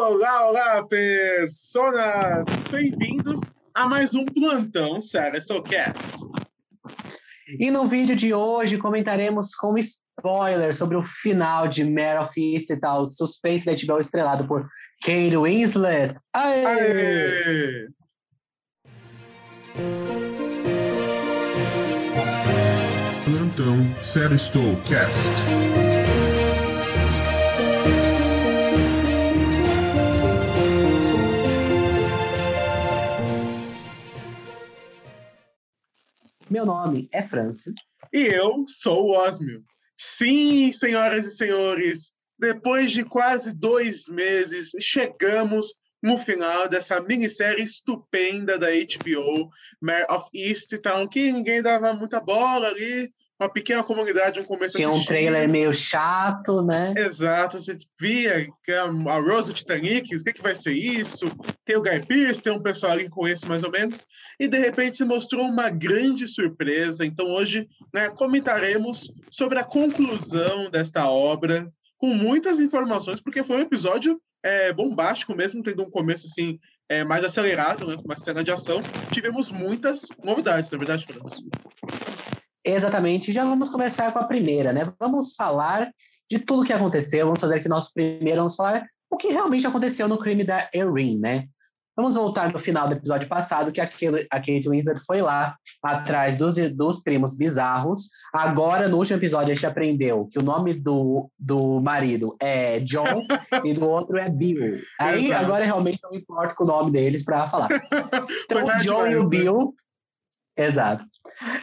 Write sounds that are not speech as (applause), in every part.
Olá, olá, personas! Bem-vindos a mais um plantão Cast. E no vídeo de hoje comentaremos com spoiler sobre o final de Mare of e tal, suspense da HBO estrelado por Kate Winslet. Aê! Aê! Plantão Cast. Meu nome é Francio. E eu sou o Osmio. Sim, senhoras e senhores, depois de quase dois meses, chegamos no final dessa minissérie estupenda da HBO, Mare of Easttown, que ninguém dava muita bola ali, uma pequena comunidade, um começo Tem um trailer meio chato, né? Exato, você via que a Rose Titanic, o que, que vai ser isso? Tem o Guy Pearce, tem um pessoal ali que conheço mais ou menos, e de repente se mostrou uma grande surpresa. Então hoje né, comentaremos sobre a conclusão desta obra, com muitas informações, porque foi um episódio é, bombástico mesmo, tendo um começo assim é, mais acelerado, né, com uma cena de ação. Tivemos muitas novidades, na verdade, França. Exatamente. Já vamos começar com a primeira, né? Vamos falar de tudo que aconteceu. Vamos fazer aqui nosso primeiro, vamos falar o que realmente aconteceu no crime da Erin, né? Vamos voltar no final do episódio passado, que aquele, a Kate Winslet foi lá atrás dos, dos primos bizarros. Agora, no último episódio, a gente aprendeu que o nome do, do marido é John (laughs) e do outro é Bill. Aí, Exato. agora realmente não importa com o nome deles para falar. (laughs) Então, o John e o né? Exato.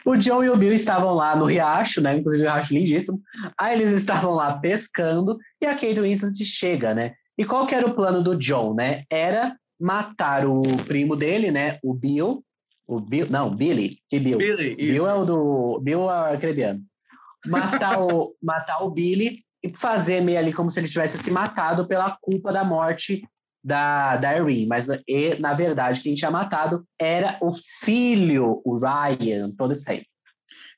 O John e o Bill estavam lá no riacho, né? Inclusive o riacho lindíssimo. Aí eles estavam lá pescando e a Kate Winslet chega, né? E qual que era o plano do John, né? Era matar o primo dele, né? O Bill. O Bill, não, Billy. Que Bill? Billy, Bill isso. é o do Bill é o arcrebiano. Matar o (laughs) matar o Billy e fazer meio ali como se ele tivesse se matado pela culpa da morte da, da Irene, mas e, na verdade quem tinha matado era o filho, o Ryan, todo esse tempo.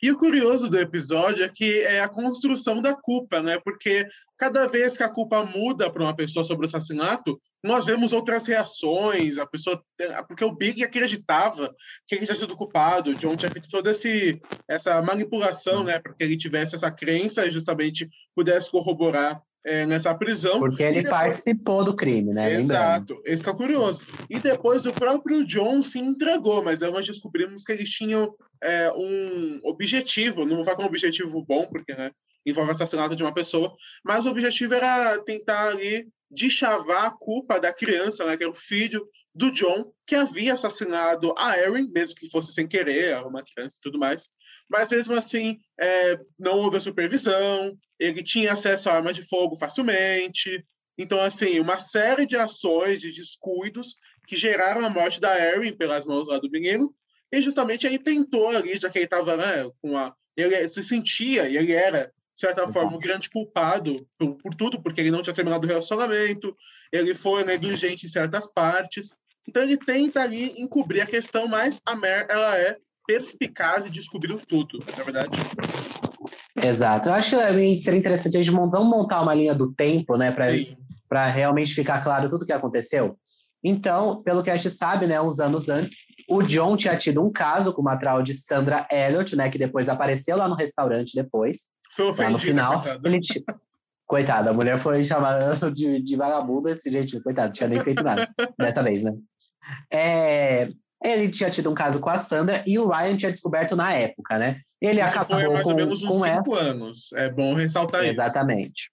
E o curioso do episódio é que é a construção da culpa, né? Porque cada vez que a culpa muda para uma pessoa sobre o assassinato, nós vemos outras reações. A pessoa, porque o Big acreditava que ele tinha sido culpado, John tinha feito toda esse, essa manipulação, né? Para que ele tivesse essa crença e justamente pudesse corroborar é, nessa prisão. Porque ele depois... participou do crime, né? Exato, Lembrando. esse é curioso. E depois o próprio John se entregou, mas aí nós descobrimos que eles tinham é, um objetivo, não vai com um objetivo bom, porque né, envolve assassinato de uma pessoa, mas o objetivo era tentar ali deschavar a culpa da criança, né, que era o filho do John, que havia assassinado a Erin, mesmo que fosse sem querer, uma criança e tudo mais. Mas mesmo assim, é, não houve a supervisão, ele tinha acesso a armas de fogo facilmente. Então, assim, uma série de ações, de descuidos que geraram a morte da Erin pelas mãos lá do menino. E justamente ele tentou ali, já que ele estava né, com a. Ele se sentia, e ele era, de certa forma, um grande culpado por, por, tudo, porque ele não tinha terminado o relacionamento, ele foi negligente em certas partes. Então ele tenta ali encobrir a questão, mas a Mer, ela é perspicaz e descobriu tudo, na verdade. Exato. Eu acho que seria interessante a gente montar, uma linha do tempo, né, para realmente ficar claro tudo o que aconteceu. Então, pelo que a gente sabe, né, uns anos antes, o John tinha tido um caso com uma tal de Sandra Elliott, né, que depois apareceu lá no restaurante depois. Foi ofendida, lá no final. Ele t... Coitada, a mulher foi chamada de, de vagabunda desse jeito. Coitada, não tinha nem feito nada dessa vez, né? É, ele tinha tido um caso com a Sandra e o Ryan tinha descoberto na época, né? Ele Isso acabou foi mais com, ou menos uns cinco essa. anos. É bom ressaltar Exatamente. isso. Exatamente.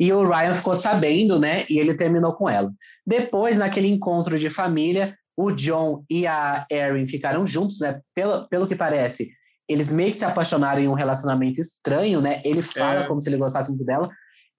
E o Ryan ficou sabendo, né? E ele terminou com ela. Depois, naquele encontro de família, o John e a Erin ficaram juntos, né? Pelo, pelo que parece, eles meio que se apaixonaram em um relacionamento estranho, né? Ele fala é. como se ele gostasse muito dela.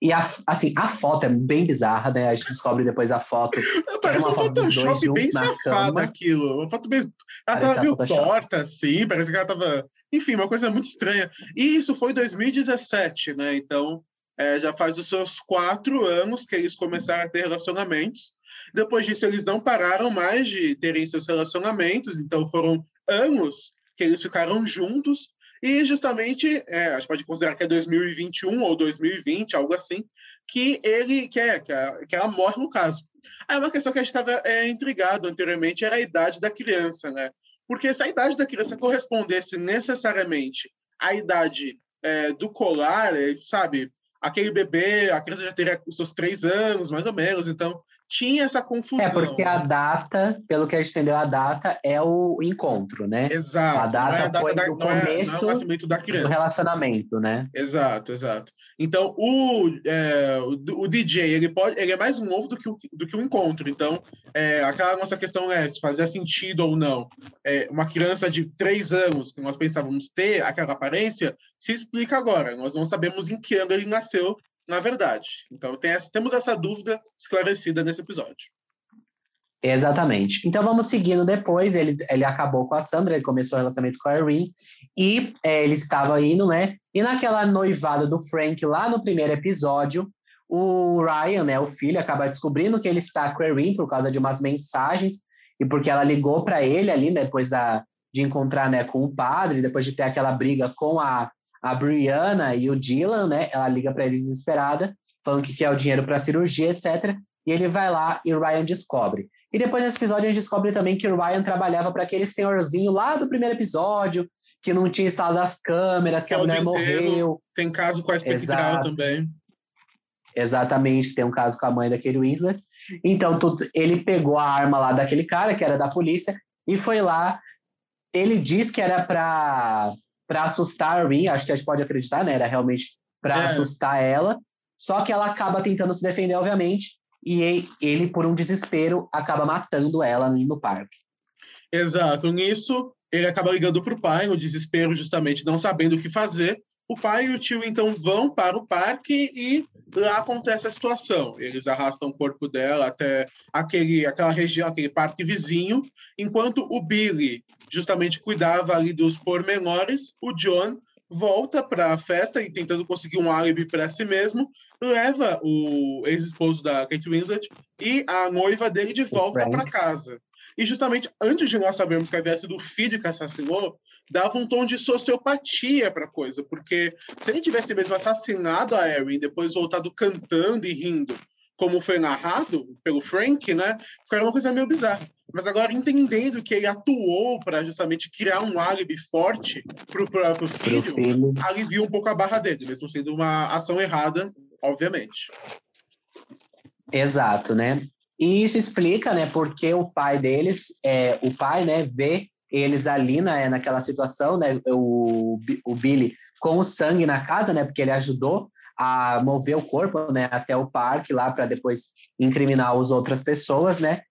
E a, assim, a foto é bem bizarra, né? A gente descobre depois a foto. (laughs) Parece um Photoshop bem safado aquilo. Uma foto bem. Ela parece tava meio torta, assim, parece que ela tava. Enfim, uma coisa muito estranha. E isso foi em 2017, né? Então, é, já faz os seus quatro anos que eles começaram a ter relacionamentos. Depois disso, eles não pararam mais de terem seus relacionamentos, então foram anos que eles ficaram juntos. E justamente, é, a gente pode considerar que é 2021 ou 2020, algo assim, que ele quer, que, que ela morre no caso. Aí uma questão que a gente estava é, intrigado anteriormente era a idade da criança, né? Porque se a idade da criança correspondesse necessariamente à idade é, do colar, é, sabe? Aquele bebê, a criança já teria os seus três anos, mais ou menos, então tinha essa confusão. É, porque a data, pelo que a gente entendeu, a data é o encontro, né? Exato. A data, é a data foi da, do não é- começo não é nascimento da criança. do relacionamento, né? Exato, exato. Então, o, é, o, o DJ, ele, pode, ele é mais novo do que o, do que o encontro. Então, é, aquela nossa questão é se fazia sentido ou não. É, uma criança de três anos, que nós pensávamos ter aquela aparência, se explica agora. Nós não sabemos em que ano ele nasceu, na verdade. Então, tem essa, temos essa dúvida esclarecida nesse episódio. Exatamente. Então vamos seguindo depois. Ele, ele acabou com a Sandra, ele começou o relacionamento com a Irene e é, ele estava indo, né? E naquela noivada do Frank, lá no primeiro episódio, o Ryan, né, o filho, acaba descobrindo que ele está com a Irene por causa de umas mensagens e porque ela ligou para ele ali, né, depois da, de encontrar né, com o padre, depois de ter aquela briga com a, a Brianna e o Dylan, né? Ela liga para ele desesperada, falando que quer o dinheiro para cirurgia, etc. E ele vai lá e o Ryan descobre. E depois nesse episódio a gente descobre também que o Ryan trabalhava para aquele senhorzinho lá do primeiro episódio, que não tinha instalado as câmeras, que É a o mulher morreu. Tem caso com a espectral também. Exatamente, que tem um caso com a mãe daquele Winslet. Então, tu- ele pegou a arma lá daquele cara, que era da polícia, e foi lá. Ele diz que era para para assustar a Rin, acho que a gente pode acreditar, né? Era realmente para É. assustar ela. Só que ela acaba tentando se defender, obviamente, e ele, por um desespero, acaba matando ela no parque. Exato. Nisso, ele acaba ligando para o pai, no desespero, justamente, não sabendo o que fazer. O pai e o tio, então, vão para o parque e lá acontece a situação. Eles arrastam o corpo dela até aquele, aquela região, aquele parque vizinho, enquanto o Billy justamente cuidava ali dos pormenores, o John volta para a festa e tentando conseguir um álibi para si mesmo, leva o ex-esposo da Kate Winslet e a noiva dele de volta para casa. E justamente antes de nós sabermos que havia sido o filho que assassinou, dava um tom de sociopatia para a coisa, porque se ele tivesse mesmo assassinado a Erin depois voltado cantando e rindo, como foi narrado pelo Frank, né, ficaria uma coisa meio bizarra. Mas agora, entendendo que ele atuou para justamente criar um álibi forte para o próprio filho, filho. alivia um pouco a barra dele, mesmo sendo uma ação errada, obviamente. Exato, né? E isso explica, né, porque o pai deles, é, o pai, né, vê eles ali né, naquela situação, né, o, o Billy com o sangue na casa, né, porque ele ajudou a mover o corpo, né, até o parque lá para depois incriminar as outras pessoas, né?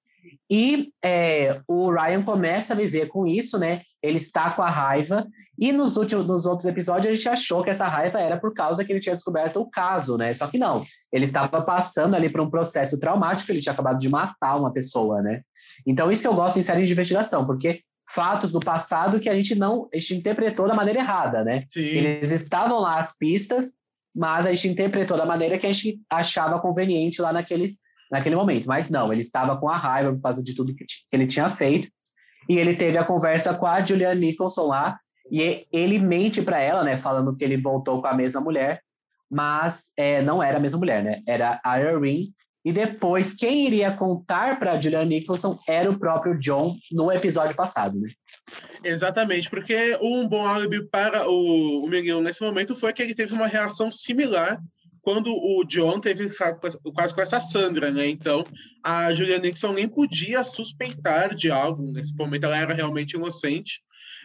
E é, o Ryan começa a viver com isso, né? Ele está com a raiva. E nos últimos, nos outros episódios, a gente achou que essa raiva era por causa que ele tinha descoberto o caso, né? Só que não. Ele estava passando ali por um processo traumático, ele tinha acabado de matar uma pessoa, né? Então, isso que eu gosto em série de investigação, porque fatos do passado que a gente não, a gente interpretou da maneira errada, né? Sim. Eles estavam lá as pistas, mas a gente interpretou da maneira que a gente achava conveniente lá naqueles, naquele momento. Mas não, ele estava com a raiva por causa de tudo que, que ele tinha feito. E ele teve a conversa com a Julianne Nicholson lá, e e- ele mente para ela, né, falando que ele voltou com a mesma mulher, mas é, não era a mesma mulher, né? Era a Irene. E depois, quem iria contar para Julianne Nicholson era o próprio John no episódio passado, né? Exatamente, porque um bom álibi para o, o Miguel nesse momento foi que ele teve uma reação similar quando o John teve caso com essa Sandra, né? Então, a Julia Nixon nem podia suspeitar de algo nesse momento, ela era realmente inocente.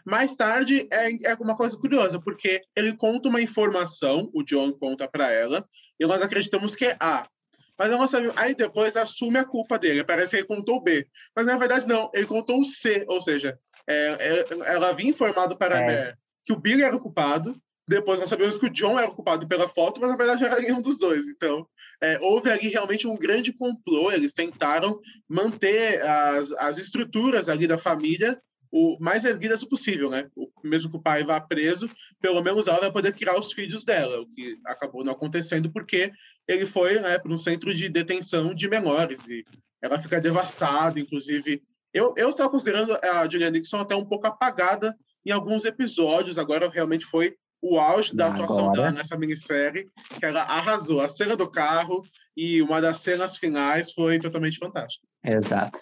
Mais tarde, é, é uma coisa curiosa, porque ele conta uma informação, o John conta para ela, e nós acreditamos que é A. Mas nós sabemos, aí depois assume a culpa dele, parece que ele contou B. Mas na verdade, não, ele contou o C, ou seja, é, é, ela havia informado para a É. Mare que o Billy era o culpado, depois nós sabemos que o John era o culpado pela foto, mas na verdade era nenhum dos dois. Então, é, houve ali realmente um grande complô, eles tentaram manter as, as estruturas ali da família o mais erguidas o possível, né? O- mesmo que o pai vá preso, pelo menos ela vai poder criar os filhos dela, o que acabou não acontecendo porque ele foi né, para um centro de detenção de menores e ela fica devastada, inclusive. Eu, eu estava considerando a Julia Nixon até um pouco apagada em alguns episódios. Agora realmente foi o auge da Agora. atuação dela nessa minissérie, que ela arrasou. A cena do carro e uma das cenas finais foi totalmente fantástica. Exato.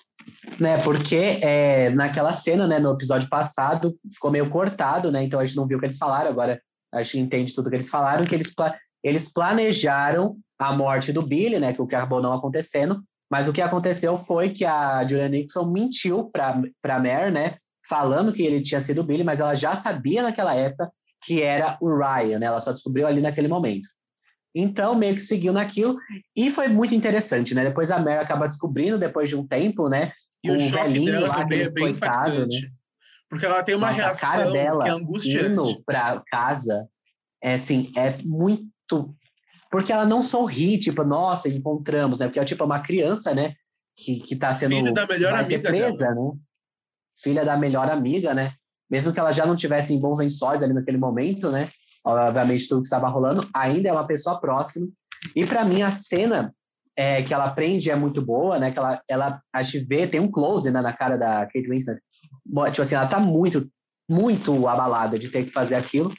Né, porque é, naquela cena, né, no episódio passado, ficou meio cortado, né? Então a gente não viu o que eles falaram, agora a gente entende tudo que eles falaram, que eles, pla- eles planejaram a morte do Billy, né? Que o que acabou não acontecendo, mas o que aconteceu foi que a Julia Nixon mentiu para Mare, né? Falando que ele tinha sido o Billy, mas ela já sabia naquela época que era o Ryan, né? Ela só descobriu ali naquele momento. Então, meio que seguiu naquilo, e foi muito interessante, né? Depois a Mare acaba descobrindo, depois de um tempo, né? E o o velhinho lá, também é aquele bem coitado, né? Porque ela tem uma Nossa, a reação cara dela que é angustiante. indo para casa, é assim, é muito. Porque ela não sorri, tipo, nossa, encontramos, né? Porque é tipo uma criança, né? Que, que tá sendo. Filho da melhor amiga presa, né? Filha da melhor amiga, né? Mesmo que ela já não tivesse em bons lençóis ali naquele momento, né? Obviamente, tudo que estava rolando, ainda é uma pessoa próxima. E para mim, a cena é, que ela aprende é muito boa, né? Que ela, ela a gente vê, tem um close né, na cara da Kate Winslet. Tipo assim, ela tá muito, muito abalada de ter que fazer aquilo.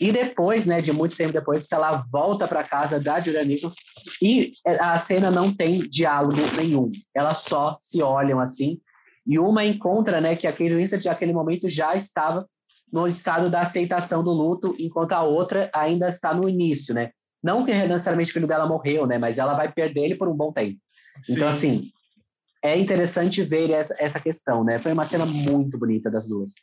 E depois, né, de muito tempo depois, que ela volta para casa da Julia Nichols e a cena não tem diálogo nenhum. Elas só se olham assim. E uma encontra, né, que a Kate Winslet naquele momento já estava no estado da aceitação do luto, enquanto a outra ainda está no início, né? Não que necessariamente o filho dela morreu, né? Mas ela vai perder ele por um bom tempo. Então, Sim. assim, é interessante ver essa, essa questão, né? Foi uma cena muito bonita das duas.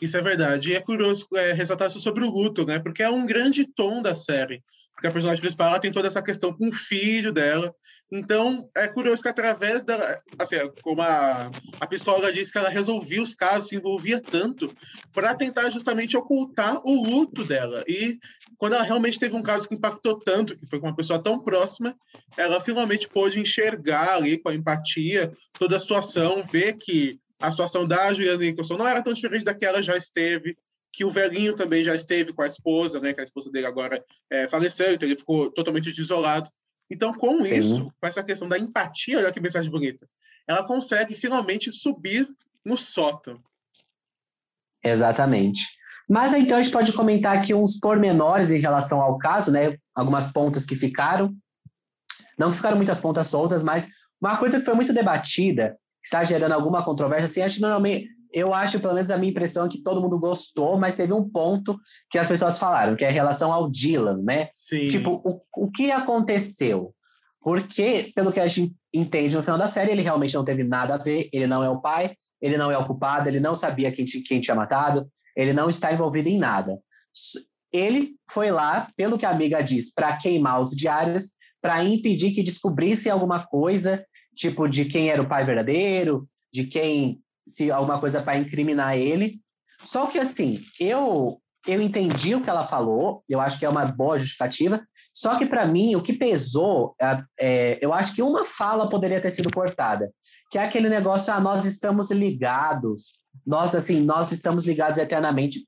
Isso é verdade. E é curioso é, ressaltar isso sobre o luto, né? Porque é um grande tom da série. Porque a personagem principal ela tem toda essa questão com o filho dela. Então, é curioso que através da. Assim, como a, a psicóloga disse que ela resolvia os casos, se envolvia tanto, para tentar justamente ocultar o luto dela. E quando ela realmente teve um caso que impactou tanto, que foi com uma pessoa tão próxima, ela finalmente pôde enxergar ali com a empatia toda a situação, ver que a situação da Juliana Nicholson não era tão diferente da que ela já esteve, que o velhinho também já esteve com a esposa, né? Que a esposa dele agora é, faleceu, então ele ficou totalmente isolado. Então, com Sim. isso, com essa questão da empatia, olha que mensagem bonita, ela consegue finalmente subir no sótão. Exatamente. Mas então a gente pode comentar aqui uns pormenores em relação ao caso, né? Algumas pontas que ficaram. Não ficaram muitas pontas soltas, mas uma coisa que foi muito debatida, que está gerando alguma controvérsia, assim, acho que normalmente, eu acho, pelo menos a minha impressão, é que todo mundo gostou, mas teve um ponto que as pessoas falaram, que é em relação ao Dylan, né? Sim. Tipo, o, o que aconteceu? Porque, pelo que a gente entende no final da série, ele realmente não teve nada a ver, ele não é o pai, ele não é o culpado, ele não sabia quem, quem tinha matado, ele não está envolvido em nada. Ele foi lá, pelo que a amiga diz, para queimar os diários, para impedir que descobrissem alguma coisa, tipo de quem era o pai verdadeiro, de quem, se alguma coisa para incriminar ele. Só que assim, eu eu entendi o que ela falou, eu acho que é uma boa justificativa, só que para mim o que pesou, é, é, eu acho que uma fala poderia ter sido cortada, que é aquele negócio, ah, nós estamos ligados, nós assim, nós estamos ligados eternamente.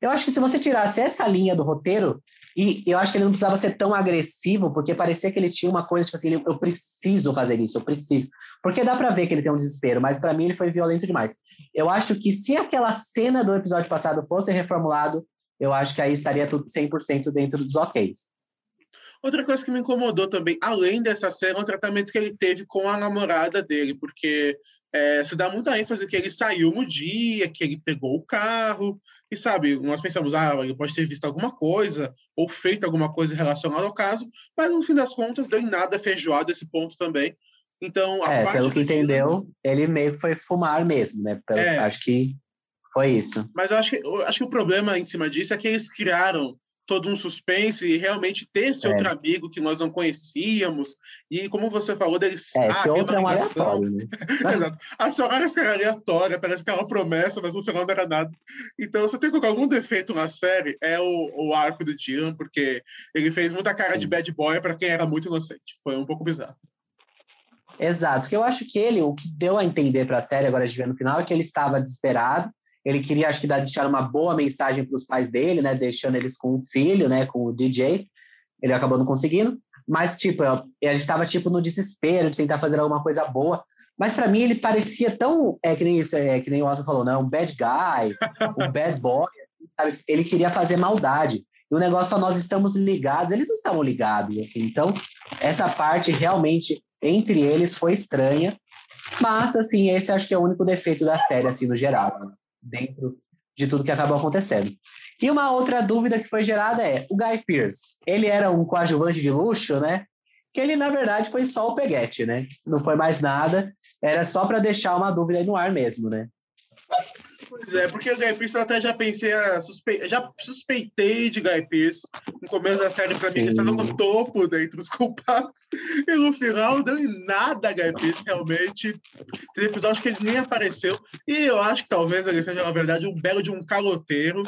Eu acho que se você tirasse essa linha do roteiro, e eu acho que ele não precisava ser tão agressivo, porque parecia que ele tinha uma coisa, tipo assim, eu preciso fazer isso, eu preciso. Porque dá pra ver que ele tem um desespero, mas para mim ele foi violento demais. Eu acho que se aquela cena do episódio passado fosse reformulado, eu acho que aí estaria tudo 100% dentro dos OKs. Outra coisa que me incomodou também, além dessa cena, é o tratamento que ele teve com a namorada dele, porque é, se dá muita ênfase que ele saiu no dia, que ele pegou o carro, e sabe, nós pensamos, ah, ele pode ter visto alguma coisa, ou feito alguma coisa relacionada ao caso, mas no fim das contas, deu em nada feijoado esse ponto também. Então, a É, pelo que entendeu, ele meio que foi fumar mesmo, né? Pelo- É. Acho que foi isso. Mas eu acho, que, eu acho que o problema em cima disso é que eles criaram todo um suspense e realmente ter esse É. outro amigo que nós não conhecíamos. E como você falou, deles. É, esse outro é um aleatório, né? (laughs) Exato. A senhora que era aleatória, parece que é uma promessa, mas no final não era nada. Então, se tem algum defeito na série, é o, o arco do Dylan, porque ele fez muita cara de Sim. bad boy para quem era muito inocente. Foi um pouco bizarro. Exato, porque eu acho que ele, o que deu a entender para a série, agora gente vê no final, é que ele estava desesperado, ele queria, acho que, deixar uma boa mensagem para os pais dele, né, deixando eles com o filho, né, com o DJ, ele acabou não conseguindo, mas, tipo, ele estava, tipo, no desespero de tentar fazer alguma coisa boa, Mas para mim ele parecia tão, é que nem isso, é que nem o Oscar falou, não, um bad guy, um bad boy, sabe? Ele queria fazer maldade. E o negócio é nós estamos ligados, eles não estavam ligados, assim. Então, essa parte realmente entre eles foi estranha, mas assim, esse acho que é o único defeito da série assim no geral, né? Dentro de tudo que acabou acontecendo. E uma outra dúvida que foi gerada é: o Guy Pearce, ele era um coadjuvante de luxo, né? Que ele, na verdade, foi só o peguete, né? Não foi mais nada, era só para deixar uma dúvida no ar mesmo, né? Pois é, porque o Guy Pearce eu até já pensei, suspe... já suspeitei de Guy Pearce no começo da série, para mim ele estava no topo dentre os culpados, e no final deu em nada Guy Pearce, realmente. Tem episódio que ele nem apareceu, e eu acho que talvez ele seja, na verdade, um belo de um caloteiro,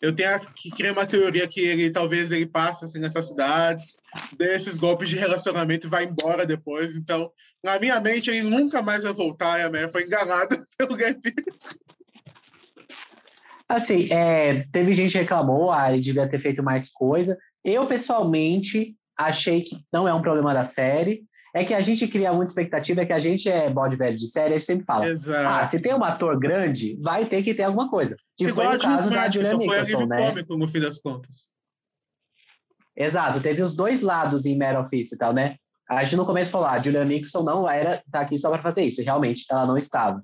eu tenho que criar uma teoria que ele talvez ele passe assim, nessas cidades, dê esses golpes de relacionamento e vai embora depois. Então, na minha mente, ele nunca mais vai voltar e a Mary foi enganada (laughs) pelo Guy Pearce. Assim, é, teve gente que reclamou, ah, ele devia ter feito mais coisa. Eu, pessoalmente, achei que não é um problema da série. É que a gente cria muita expectativa, é que a gente é bode velho de série, a gente sempre fala. Exato. Ah, se tem um ator grande, vai ter que ter alguma coisa. Que Igual foi o caso Smart, da Julia Nicholson, né? cômico, no fim das contas. Exato, teve os dois lados em Mad Office e tal, né? A gente no começo falou, ah, a Julia Nicholson não era, tá aqui só para fazer isso. Realmente, ela não estava.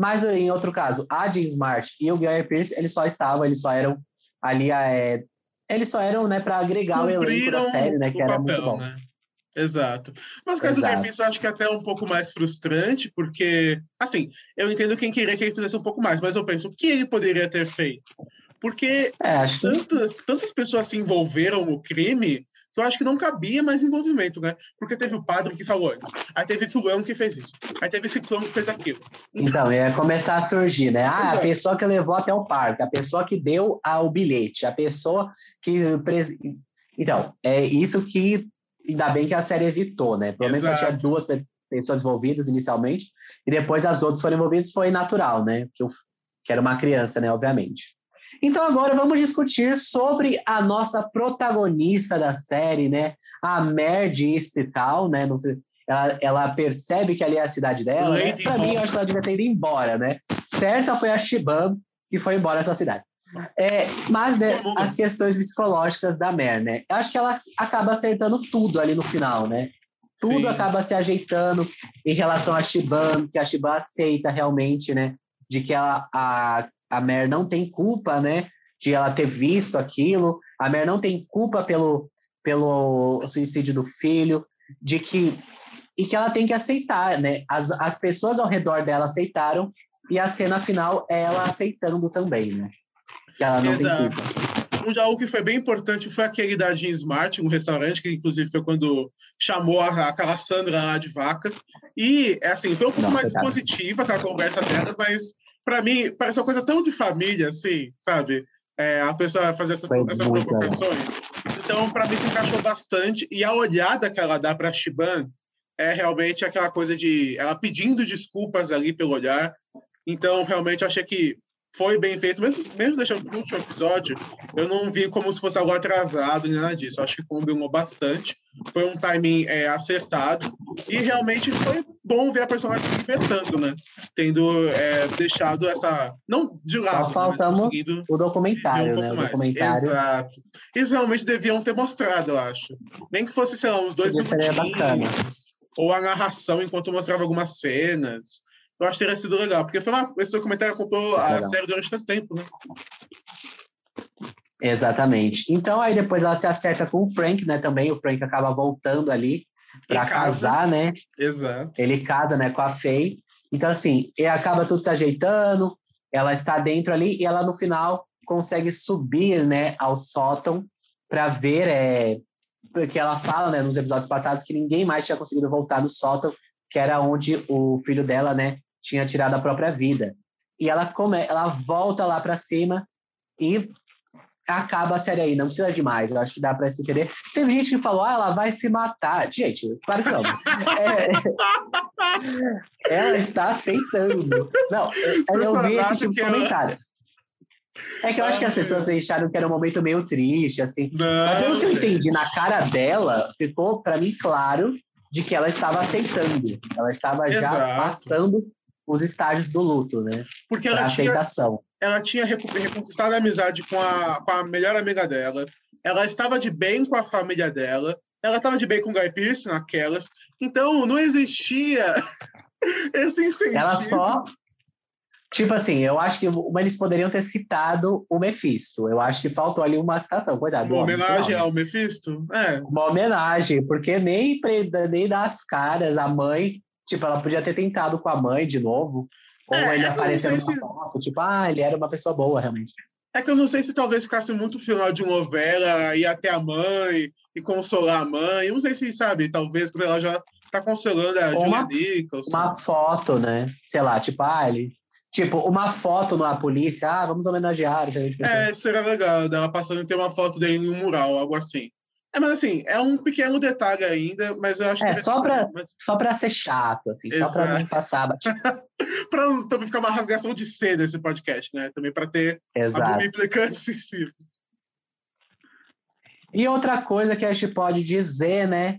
Mas em outro caso, a Jean Smart e o Guy Pearce, eles só estavam, eles só eram ali, é, eles só eram, né, para agregar Cumpriram o elenco da série, né, que era papel, muito bom. Né? Exato. Mas o caso Exato. do Guy Pearce eu acho que é até um pouco mais frustrante, porque, assim, eu entendo quem queria que ele fizesse um pouco mais, mas eu penso, o que ele poderia ter feito? Porque é, tantas, tantas pessoas se envolveram no crime que eu acho que não cabia mais envolvimento, né? Porque teve o padre que falou antes, aí teve fulano que fez isso, aí teve esse clã que fez aquilo. Então, ia começar a surgir, né? Ah, a pessoa que levou até o parque, a pessoa que deu o bilhete, a pessoa que... Então, é isso que ainda bem que a série evitou, né? Pelo menos tinha duas pessoas envolvidas inicialmente, e depois as outras foram envolvidas, foi natural, né? Que, eu, que era uma criança, né? Obviamente. Então agora vamos discutir sobre a nossa protagonista da série, né? A Merd Tal, né? No, ela, ela, percebe que ali é a cidade dela. Né? Para mim, eu acho que ela devia ter ido embora, né? Certa foi a Shiban que foi embora dessa cidade. É, mas né, as questões psicológicas da Mer, né? Eu acho que ela acaba acertando tudo ali no final, né? Tudo Sim. acaba se ajeitando em relação a Shiban, que a Shiban aceita realmente, né? De que ela, a, a Mer não tem culpa, né? De ela ter visto aquilo. A Mer não tem culpa pelo, pelo suicídio do filho, de que e que ela tem que aceitar, né? As, as pessoas ao redor dela aceitaram e a cena final é ela aceitando também, né? Que ela não Exato. tem culpa. Um já que foi bem importante foi aquele da Jean Smart, um restaurante que inclusive foi quando chamou a, aquela Sandra lá de vaca. E é assim, foi um pouco mais positiva com a conversa delas, mas para mim, parece uma coisa tão de família, assim, sabe? É, a pessoa fazer essa, essas provocações. Então, para mim, se encaixou bastante. E a olhada que ela dá para Shiban é realmente aquela coisa de ela pedindo desculpas ali pelo olhar. Então, realmente, eu achei que foi bem feito, mesmo, mesmo deixando o último episódio, eu não vi como se fosse algo atrasado nem nada disso. Eu acho que combinou bastante. Foi um timing é, acertado. E realmente foi bom ver a personagem se libertando, né? Tendo é, deixado essa. Não de lado. Só né, faltamos o documentário, um né? O documentário. Exato. Eles realmente deviam ter mostrado, eu acho. Nem que fosse, sei lá, uns dois minutinhos. Ou a narração enquanto mostrava algumas cenas eu acho que teria sido legal, porque foi uma, esse documentário acompanhou a legal. série durante tanto tempo, né? Exatamente. Então aí depois ela se acerta com o Frank, né? Também o Frank acaba voltando ali para casar, né? Exato. Ele casa, né, com a Faye. Então assim, e acaba tudo se ajeitando. Ela está dentro ali e ela no final consegue subir, né, ao sótão para ver é porque ela fala, né, nos episódios passados que ninguém mais tinha conseguido voltar no sótão, que era onde o filho dela, né, tinha tirado a própria vida. E ela come, ela volta lá para cima e acaba a série aí, não precisa de mais, eu acho que dá para se entender. Teve gente que falou, ah, ela vai se matar. Gente, claro que não. É, ela está aceitando. Não, eu, eu vi esse tipo de comentário. É que eu acho que as pessoas acharam que era um momento meio triste, assim. Não, Mas pelo que eu entendi na cara dela, ficou para mim claro de que ela estava aceitando. Ela estava já Exato. passando os estágios do luto, né? Porque ela tinha, aceitação. ela tinha reconquistado a amizade com a, com a melhor amiga dela. Ela estava de bem com a família dela. Ela estava de bem com o Guy Pearce naquelas. Então, não existia (laughs) esse incentivo. Ela só. Tipo assim, eu acho que eles poderiam ter citado o Mephisto. Eu acho que faltou ali uma citação, cuidado. Uma homenagem ao Mephisto? É. Uma homenagem, porque nem, nem as caras, a mãe, tipo, ela podia ter tentado com a mãe de novo. Ou É, ele sei numa se- foto, tipo, ah, ele era uma pessoa boa, realmente. É que eu não sei se talvez ficasse muito final de novela, ir até a mãe e consolar a mãe. Eu não sei se, sabe, talvez por ela já tá consolando a Ou uma- Julia Nicholson. Uma foto, né? Sei lá, tipo, ah, ele. Tipo, uma foto na polícia, ah, vamos homenagear. É, seria legal, dela passando e ter uma foto dele em um mural, algo assim. É, mas assim, é um pequeno detalhe ainda, mas eu acho É, que. só pra- Mas Só pra ser chato, assim, só pra não Exato. passar (laughs) pra não também ficar uma rasgação de seda esse podcast, né? Também pra ter Exato. implicância sensível. (laughs) E outra coisa que a gente pode dizer, né?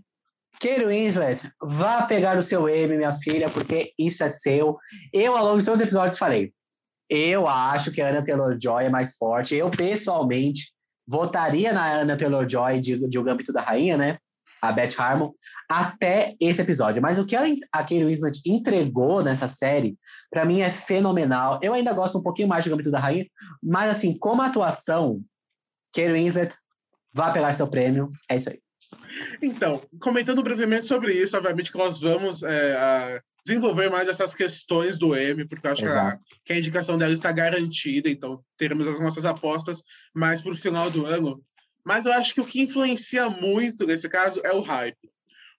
Kate Winslet, vá pegar o seu M, minha filha, porque isso é seu. Eu, ao longo de todos os episódios, falei. Eu acho que a Anna Taylor-Joy é mais forte. Eu, pessoalmente, votaria na Anna Taylor-Joy de, de O Gambito da Rainha, né? A Beth Harmon, até esse episódio. Mas o que ela, a Kate Winslet entregou nessa série, para mim, é fenomenal. Eu ainda gosto um pouquinho mais de O Gambito da Rainha, mas, assim, como atuação, Kate Winslet, vá pegar seu prêmio. É isso aí. Então, comentando brevemente sobre isso, obviamente que nós vamos é, desenvolver mais essas questões do M, porque eu acho que a, que a indicação dela está garantida, então teremos as nossas apostas mais para o final do ano. Mas eu acho que o que influencia muito nesse caso é o hype.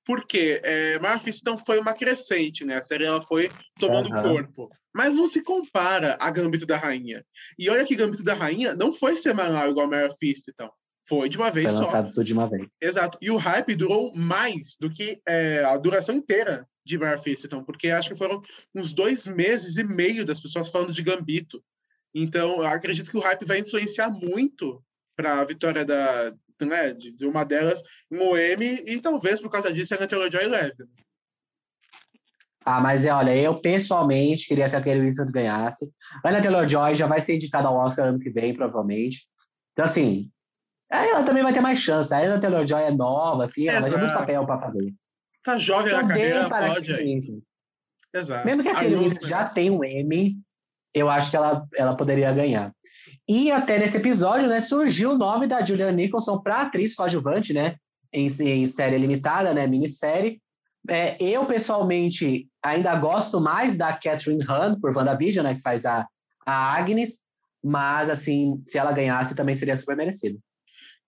Porque é, Mephisto foi uma crescente, né? A série ela foi tomando Aham. corpo. Mas não se compara a Gambito da Rainha. E olha que Gambito da Rainha não foi semanal igual a Mephisto, então. Foi de uma vez Foi só. lançado tudo de uma vez. Exato. E o hype durou mais do que é, a duração inteira de Mephisto, então, porque acho que foram uns dois meses e meio das pessoas falando de Gambito. Então, eu acredito que o hype vai influenciar muito para a vitória da, né, de, uma delas no M e talvez por causa disso a Anna Taylor-Joy leve. Ah, mas é, olha, eu pessoalmente queria que a Kate Winslet ganhasse. Anna Taylor-Joy já vai ser indicada ao Oscar ano que vem, provavelmente. Então, assim, aí ela também vai ter mais chance. A Anna Taylor-Joy é nova, assim, ela vai ter muito Exato. papel para fazer. Tá jovem na Então, carreira, pode aí. Exato. Mesmo que a Winslet já tem um M, eu acho que ela, ela poderia ganhar. E até nesse episódio, né, surgiu o nome da Julianne Nicholson para atriz coadjuvante, né, em, em série limitada, né, minissérie. É, eu, pessoalmente, ainda gosto mais da Catherine Hahn, por WandaVision, né, que faz a, a Agnes, mas, assim, se ela ganhasse, também seria super merecido.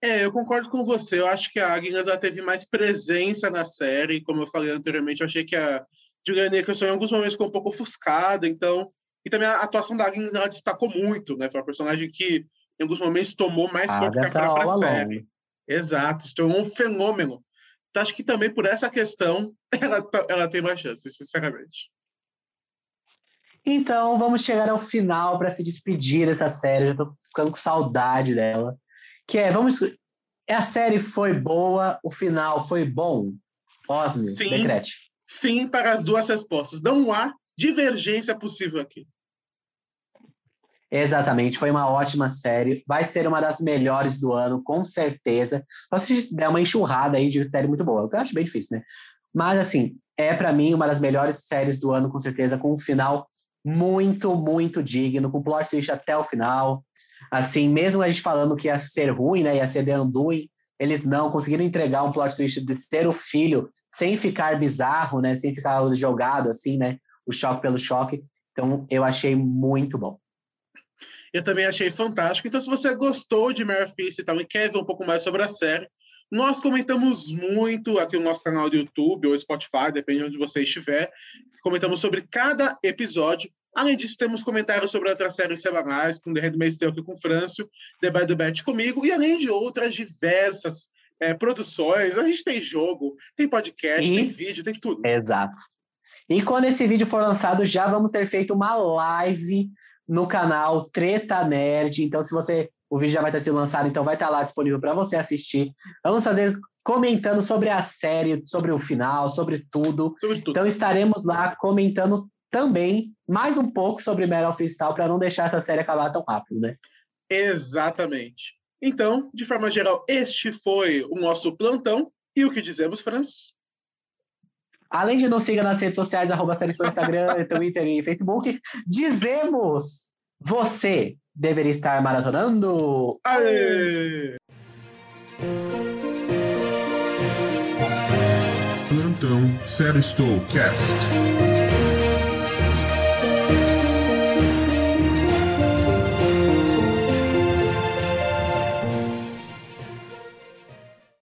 É, eu concordo com você. Eu acho que a Agnes ela teve mais presença na série. Como eu falei anteriormente, eu achei que a Juliana Nicholson em alguns momentos ficou um pouco ofuscada. Então, e também a atuação da Agnes ela destacou muito, né? Foi uma personagem que em alguns momentos tomou mais A corpo que a própria série. along. Exato, se tornou um fenômeno. Então, acho que também por essa questão (laughs) ela, tá- ela tem mais chance, sinceramente. Então, vamos chegar ao final para se despedir dessa série. Eu tô ficando com saudade dela. Que é, vamos. A série foi boa, o final foi bom. Osme, Sim. decrete. Sim, para as duas respostas. Não há divergência possível aqui. Exatamente, foi uma ótima série. Vai ser uma das melhores do ano, com certeza. Só se der uma enxurrada aí de série muito boa, o que eu acho bem difícil, né? Mas, assim, é para mim uma das melhores séries do ano, com certeza, com um final muito, muito digno, com plot twist até o final. Assim, mesmo a gente falando que ia ser ruim, né? Ia ser The Undoing, eles não conseguiram entregar um plot twist de ser o filho sem ficar bizarro, né? Sem ficar jogado, assim, né? O choque pelo choque. Então, eu achei muito bom. Eu também achei fantástico. Então, se você gostou de Easttown e tal, e quer ver um pouco mais sobre a série, nós comentamos muito aqui no nosso canal do YouTube ou Spotify, depende de onde você estiver. Comentamos sobre cada episódio. Além disso, temos comentários sobre outras séries semanais, com The Handmaid's Tale aqui com o Franço, The Bad the Batch comigo, e além de outras diversas é, produções. A gente tem jogo, tem podcast, E- tem vídeo, tem tudo. Exato. E quando esse vídeo for lançado, já vamos ter feito uma live no canal Treta Nerd. Então, se você. O vídeo já vai ter sido lançado, então vai estar lá disponível para você assistir. Vamos fazer comentando sobre a série, sobre o final, sobre tudo. Sobre tudo. Então estaremos lá comentando também mais um pouco sobre Metal Steel para não deixar essa série acabar tão rápido, né? Exatamente. Então, de forma geral, este foi o nosso plantão. E o que dizemos, Franz? Além de nos siga nas redes sociais, arroba série Instagram, (laughs) Twitter e Facebook, dizemos: você deveria estar maratonando. Aê! Plantão Série Cast.